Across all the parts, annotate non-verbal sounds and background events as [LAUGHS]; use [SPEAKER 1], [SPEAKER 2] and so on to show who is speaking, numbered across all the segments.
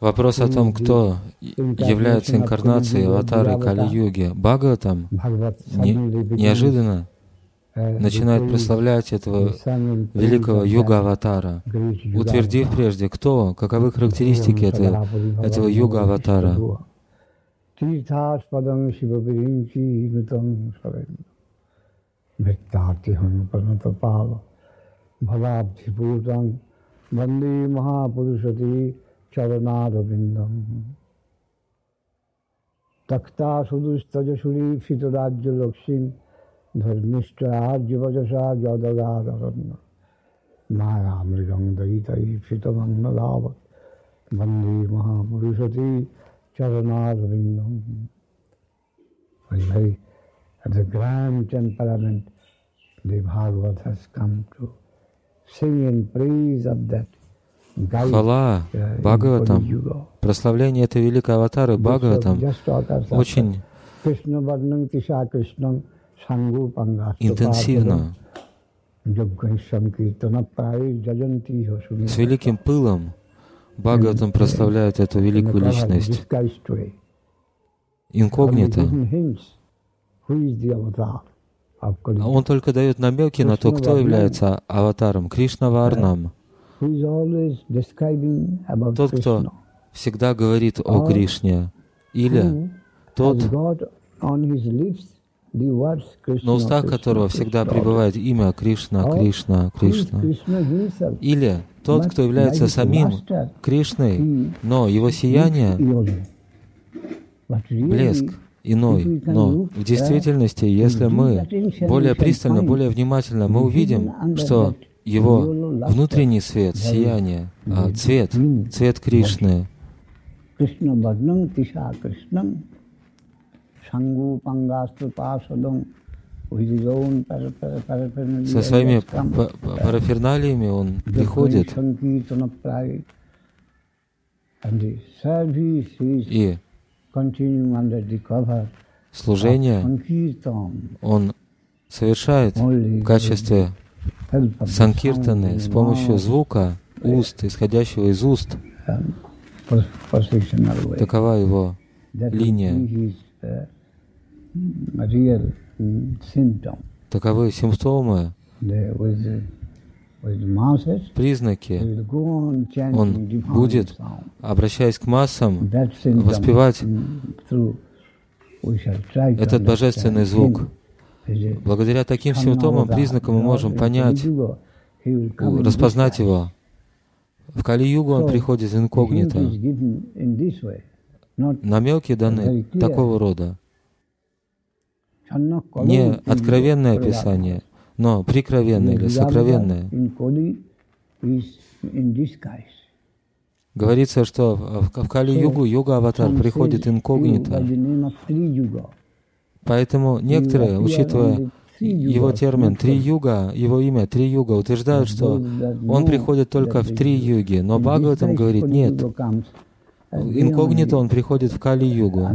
[SPEAKER 1] Вопрос о том, кто является инкарнацией аватары Кали-юги. Бхагаватам не, неожиданно начинает прославлять этого великого юга-аватара, утвердив прежде, кто, каковы характеристики этого, этого юга-аватара.
[SPEAKER 2] भवाभ्यपूतं वंदे महापुरुषति चरणारविन्दम्। तक्तासुदुस्तजसुरीक्षितराज्यलक्ष्मीं धर्मिष्ठार्जुवजसा जदगादरन् मायामृगं दयितैक्षितमन्नधावत् वंदे महापुरुषति चरणारविन्दम्। Very, भाई at the grand temperament the Bhagavat has come to
[SPEAKER 1] Хвала Бхагаватам, прославление этой великой аватары Бхагаватам очень интенсивно, с великим пылом Бхагаватам прославляет эту великую личность. Инкогнито. А он только дает намеки на то, кто является аватаром. Кришна Варнам. Тот, кто всегда говорит о Кришне, или тот, на устах которого всегда пребывает имя Кришна, Кришна, Кришна. Или тот, кто является самим Кришной, но его сияние, блеск, иной. Но в действительности, если мы более пристально, более внимательно, мы увидим, что его внутренний свет, сияние, а, цвет, цвет Кришны, со своими параферналиями он приходит. И служение он совершает в качестве санкиртаны с помощью звука уст, исходящего из уст. Такова его линия. Таковы симптомы признаки, он будет, обращаясь к массам, воспевать этот божественный звук. Благодаря таким симптомам, признакам мы можем понять, распознать его. В Кали-югу он приходит инкогнито. Намеки даны такого рода. Не откровенное описание, но прикровенное или сокровенное. Говорится, что в, Кали-югу юга-аватар приходит инкогнито. Поэтому некоторые, учитывая его термин «три юга», его имя «три юга», утверждают, что он приходит только в три юги. Но Бхагаватам говорит, нет, инкогнито он приходит в Кали-югу.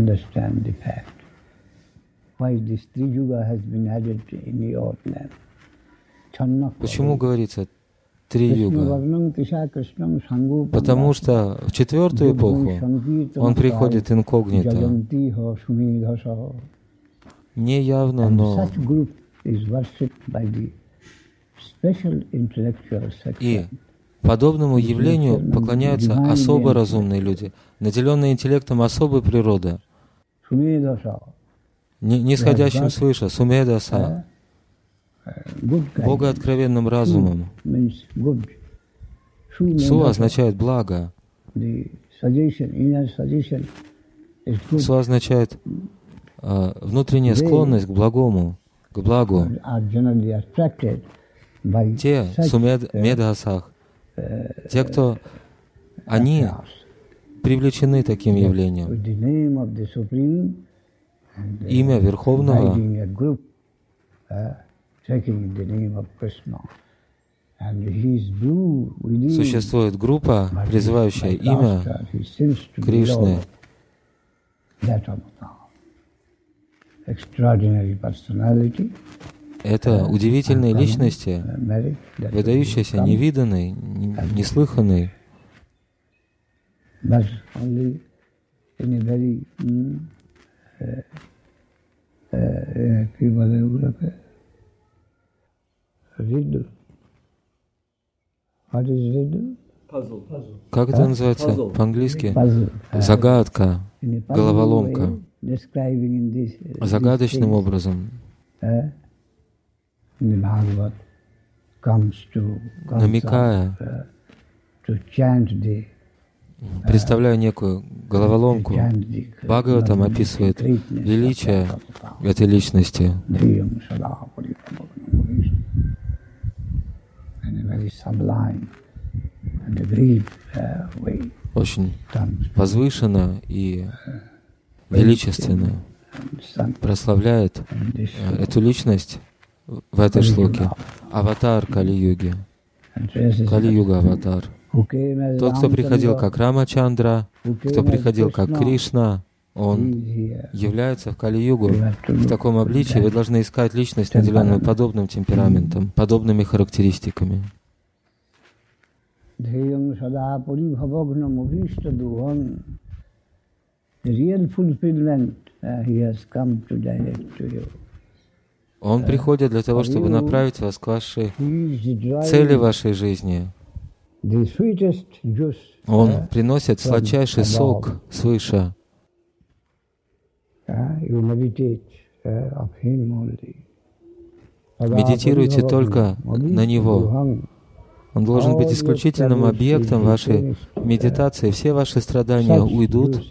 [SPEAKER 1] Почему говорится три юга? Потому что в четвертую эпоху он приходит инкогнито. Не явно, но и подобному явлению поклоняются особо разумные люди, наделенные интеллектом особой природы, нисходящим свыше, сумедаса, Бога откровенным разумом. Су означает благо. Су означает э, внутренняя склонность к благому, к благу. Те, сумед, медасах, те, кто, они привлечены таким явлением. Имя Верховного Существует группа, призывающая имя Кришны. это удивительные личности, выдающиеся, невиданные, неслыханные. Как это называется по-английски? Загадка, головоломка. Загадочным образом. намекая, представляя некую головоломку, Бхагаватам описывает величие этой личности. Очень возвышенно и величественно прославляет эту личность в этой шлоке. Аватар Кали-юги. Кали-юга аватар. Тот, кто приходил как Рамачандра, кто приходил как Кришна, он является в Кали-югу в таком обличии. Вы должны искать личность, наделенную подобным темпераментом, подобными характеристиками. Real fulfillment uh, he has come to direct to you. Он приходит для того, чтобы направить вас к вашей цели вашей жизни. Он приносит сладчайший сок свыше. Медитируйте только на Него. Он должен быть исключительным объектом вашей медитации. Все ваши страдания уйдут.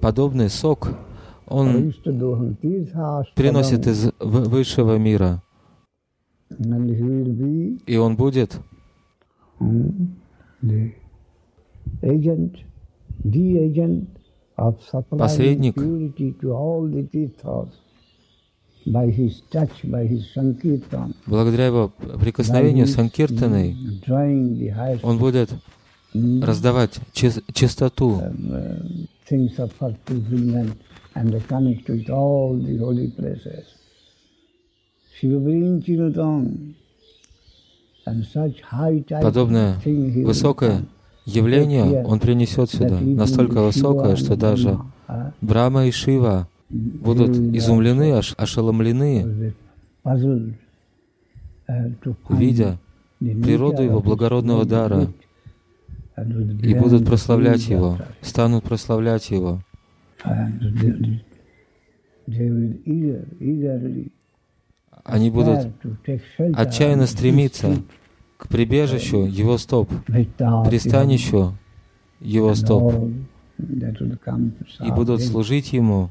[SPEAKER 1] Подобный сок он приносит из высшего мира. И он будет посредник благодаря его прикосновению Санкиртаной он будет раздавать чистоту. Holy places. Подобное высокое явление он принесет сюда, настолько высокое, что даже Брама и Шива будут изумлены, аж ошеломлены, видя природу его благородного дара, и будут прославлять его, станут прославлять его. Они будут отчаянно стремиться к прибежищу Его стоп, пристанищу Его стоп, и будут служить Ему.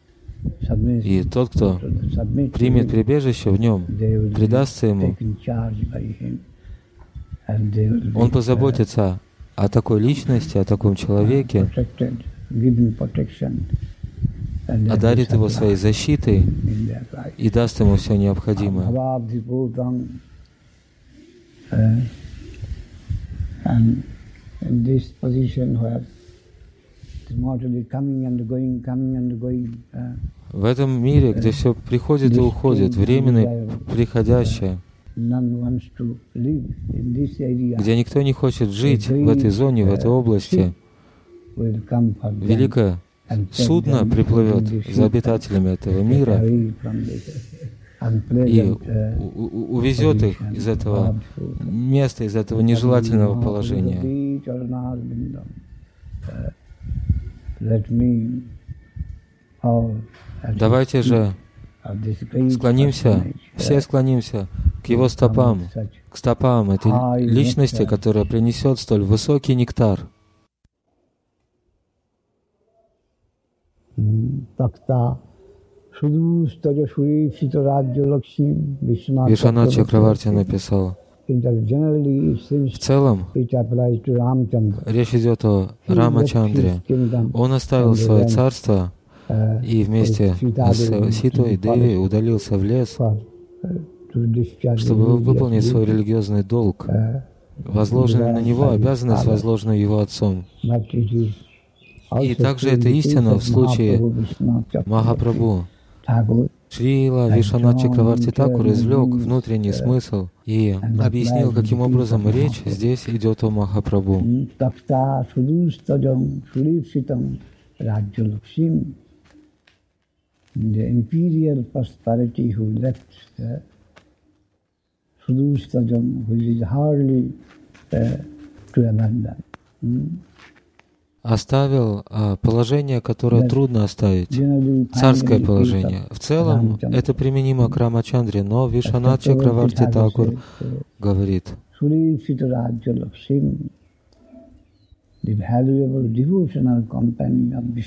[SPEAKER 1] и тот, кто примет прибежище в нем, предастся ему, он позаботится о такой личности, о таком человеке, одарит его своей защитой и даст ему все необходимое. В этом мире, где все приходит и уходит, временное, приходящее, где никто не хочет жить в этой зоне, в этой области, великое судно приплывет за обитателями этого мира и увезет их из этого места, из этого нежелательного положения. Давайте же склонимся, все склонимся к его стопам, к стопам этой личности, которая принесет столь высокий нектар. Вишана Чакраварти написала в целом, речь идет о Рамачандре. Он оставил свое царство и вместе с Ситой Деви удалился в лес, чтобы выполнить свой религиозный долг, возложенный на него, обязанность, возложенную его отцом. И также это истина в случае Махапрабху. Шрила Вишванат Чакраварти Такур извлек внутренний смысл и объяснил, каким образом речь здесь идет о Махапрабху.
[SPEAKER 2] The imperial prosperity who left uh, Sudustajam, which is hardly uh, to abandon. Mm?
[SPEAKER 1] Оставил а, положение, которое трудно оставить, царское положение. В целом это применимо к Рамачандре, но Вишванат Чакраварти Такур говорит,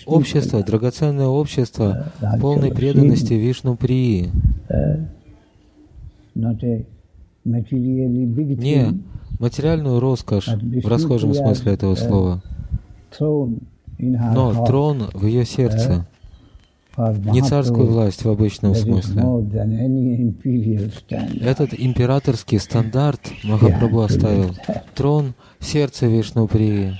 [SPEAKER 1] Общество, драгоценное общество полной преданности Вишну Прии. Не материальную роскошь в расхожем смысле этого слова, но трон в ее сердце, не царскую власть в обычном смысле. Этот императорский стандарт Махапрабху оставил. Трон в сердце Вишнуприи.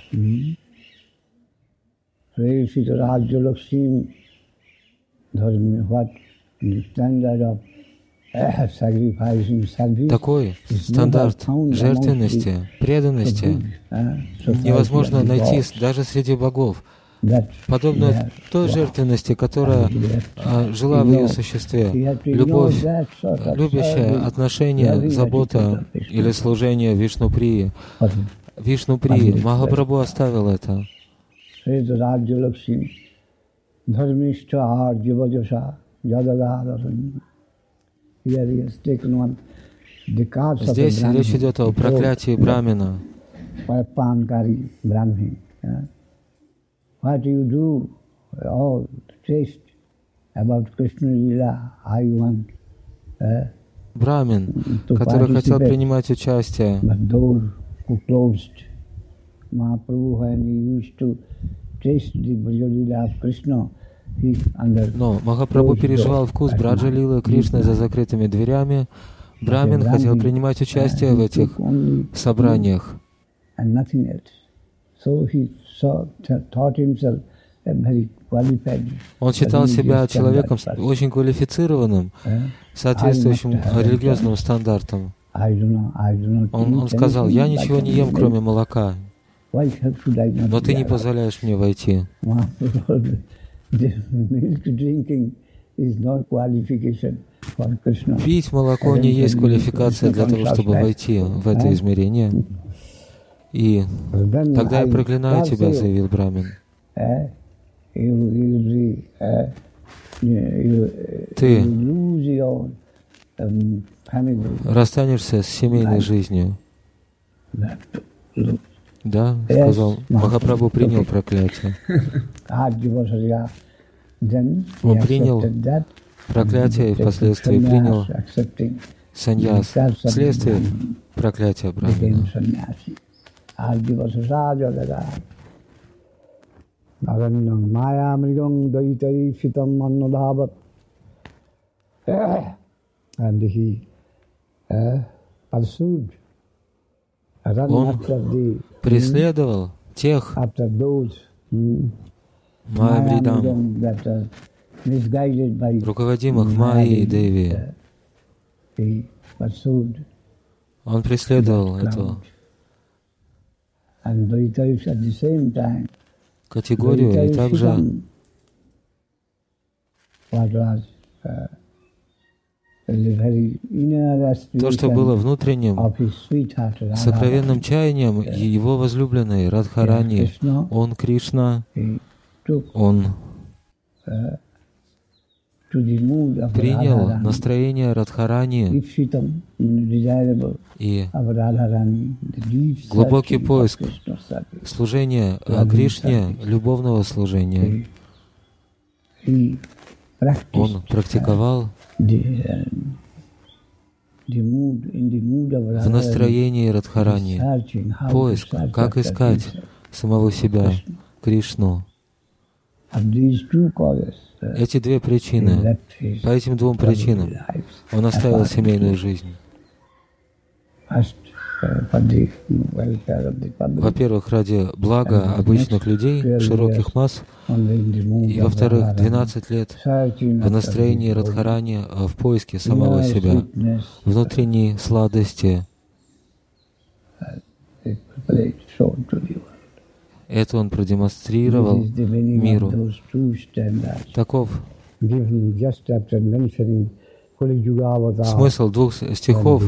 [SPEAKER 1] Такой стандарт жертвенности, преданности невозможно найти даже среди богов подобно той жертвенности, которая а, жила в ее существе. Любовь, любящее отношение, забота или служение Вишнуприи. Вишнуприи. Махапрабху оставил это. Здесь речь идет о проклятии Брамина.
[SPEAKER 2] what you do, all taste about Krishna Lila, how you want. Uh,
[SPEAKER 1] Брамин, который хотел принимать участие.
[SPEAKER 2] Mahaprabhu, when he used to taste the Bhajalila of Krishna,
[SPEAKER 1] но Махапрабху переживал вкус Браджалилы Кришны за закрытыми дверями. Брамин хотел принимать участие в этих собраниях. Он считал себя человеком очень квалифицированным, соответствующим религиозным стандартам. Он, он сказал, я ничего не ем, кроме молока, но ты не позволяешь мне войти. [LAUGHS] Пить молоко не есть квалификация для того, чтобы войти в это измерение. И тогда я проклинаю тебя, заявил Брамин. Ты расстанешься с семейной жизнью. Да, сказал, Махапрабху принял проклятие. [LAUGHS] Он принял проклятие и впоследствии принял саньяс, вследствие проклятия
[SPEAKER 2] annadhavat. And he uh, pursued,
[SPEAKER 1] Он преследовал тех Майавридам, руководимых Майей Деви. Он преследовал этого категорию и также то, что было внутренним, сокровенным чаянием его возлюбленной Радхарани, он Кришна, он принял настроение Радхарани и глубокий поиск служения Кришне, любовного служения. он практиковал в настроении Радхарани поиск, как искать самого себя, Кришну. Эти две причины, по этим двум причинам он оставил семейную жизнь. Во-первых, ради блага обычных людей, широких масс, и во-вторых, 12 лет в настроении Радхарани в поиске самого себя, внутренней сладости. Это он продемонстрировал миру. Таков смысл двух стихов,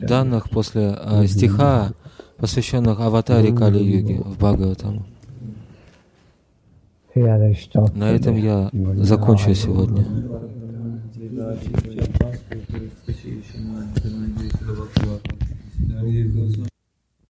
[SPEAKER 1] данных после э, стиха, посвященных аватаре Кали-юги в Бхагаватам. На этом я закончу сегодня.